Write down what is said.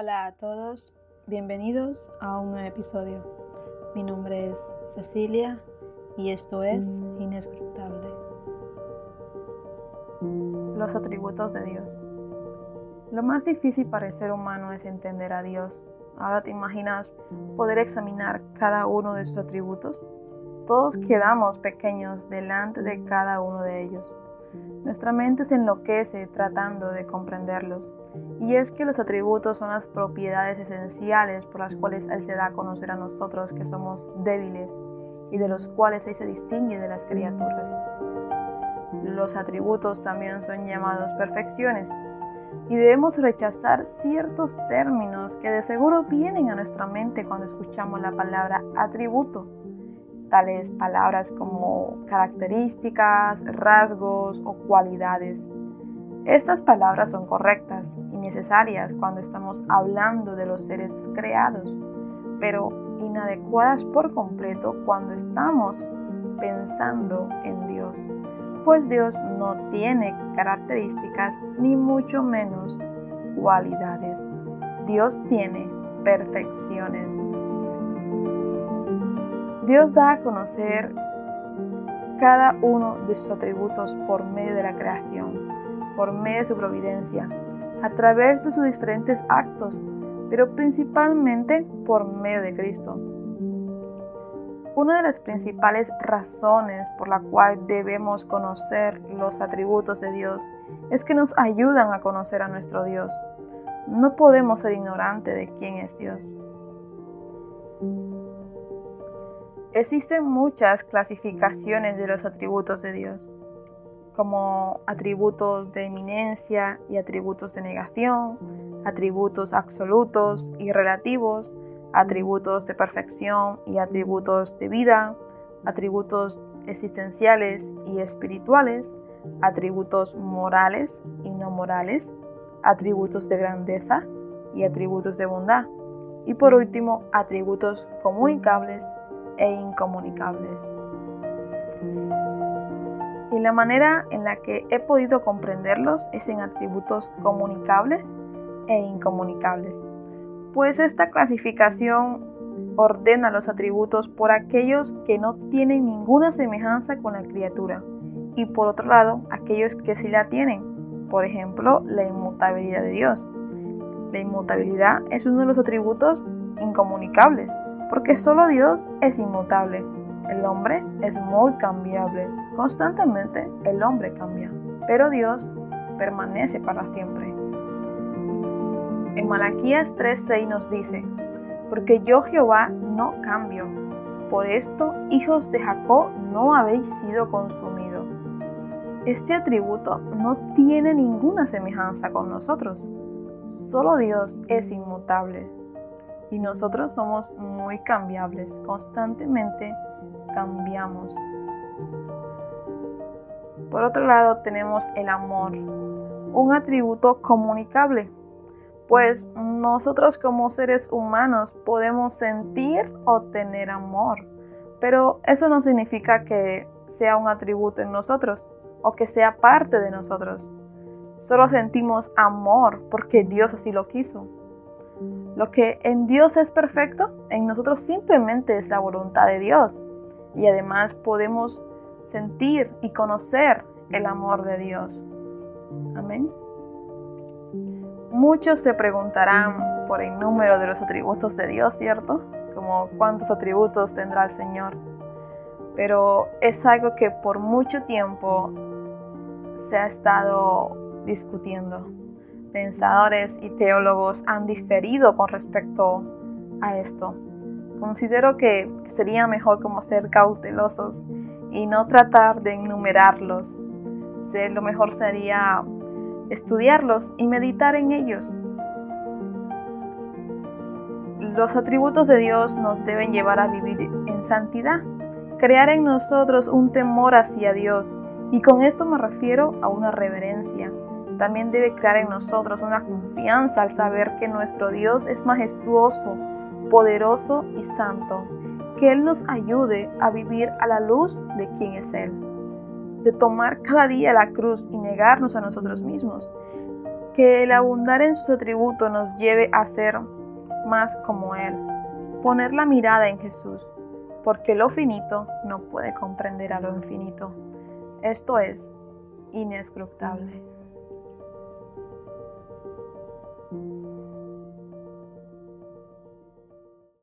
Hola a todos, bienvenidos a un nuevo episodio. Mi nombre es Cecilia y esto es Inescrutable. Los atributos de Dios. Lo más difícil para el ser humano es entender a Dios. Ahora te imaginas poder examinar cada uno de sus atributos. Todos quedamos pequeños delante de cada uno de ellos. Nuestra mente se enloquece tratando de comprenderlos y es que los atributos son las propiedades esenciales por las cuales Él se da a conocer a nosotros que somos débiles y de los cuales Él se distingue de las criaturas. Los atributos también son llamados perfecciones y debemos rechazar ciertos términos que de seguro vienen a nuestra mente cuando escuchamos la palabra atributo, tales palabras como características, rasgos o cualidades. Estas palabras son correctas y necesarias cuando estamos hablando de los seres creados, pero inadecuadas por completo cuando estamos pensando en Dios, pues Dios no tiene características ni mucho menos cualidades. Dios tiene perfecciones. Dios da a conocer cada uno de sus atributos por medio de la creación por medio de su providencia, a través de sus diferentes actos, pero principalmente por medio de Cristo. Una de las principales razones por la cual debemos conocer los atributos de Dios es que nos ayudan a conocer a nuestro Dios. No podemos ser ignorantes de quién es Dios. Existen muchas clasificaciones de los atributos de Dios como atributos de eminencia y atributos de negación, atributos absolutos y relativos, atributos de perfección y atributos de vida, atributos existenciales y espirituales, atributos morales y no morales, atributos de grandeza y atributos de bondad, y por último, atributos comunicables e incomunicables. Y la manera en la que he podido comprenderlos es en atributos comunicables e incomunicables. Pues esta clasificación ordena los atributos por aquellos que no tienen ninguna semejanza con la criatura y por otro lado aquellos que sí la tienen. Por ejemplo, la inmutabilidad de Dios. La inmutabilidad es uno de los atributos incomunicables porque solo Dios es inmutable. El hombre es muy cambiable. Constantemente el hombre cambia, pero Dios permanece para siempre. En Malaquías 3:6 nos dice, porque yo Jehová no cambio. Por esto, hijos de Jacob, no habéis sido consumidos. Este atributo no tiene ninguna semejanza con nosotros. Solo Dios es inmutable y nosotros somos muy cambiables. Constantemente cambiamos. Por otro lado tenemos el amor, un atributo comunicable, pues nosotros como seres humanos podemos sentir o tener amor, pero eso no significa que sea un atributo en nosotros o que sea parte de nosotros. Solo sentimos amor porque Dios así lo quiso. Lo que en Dios es perfecto, en nosotros simplemente es la voluntad de Dios y además podemos sentir y conocer el amor de Dios. Amén. Muchos se preguntarán por el número de los atributos de Dios, ¿cierto? Como cuántos atributos tendrá el Señor. Pero es algo que por mucho tiempo se ha estado discutiendo. Pensadores y teólogos han diferido con respecto a esto. Considero que sería mejor como ser cautelosos y no tratar de enumerarlos. Lo mejor sería estudiarlos y meditar en ellos. Los atributos de Dios nos deben llevar a vivir en santidad, crear en nosotros un temor hacia Dios, y con esto me refiero a una reverencia. También debe crear en nosotros una confianza al saber que nuestro Dios es majestuoso, poderoso y santo. Que Él nos ayude a vivir a la luz de quien es Él. De tomar cada día la cruz y negarnos a nosotros mismos. Que el abundar en sus atributos nos lleve a ser más como Él. Poner la mirada en Jesús, porque lo finito no puede comprender a lo infinito. Esto es inescrutable.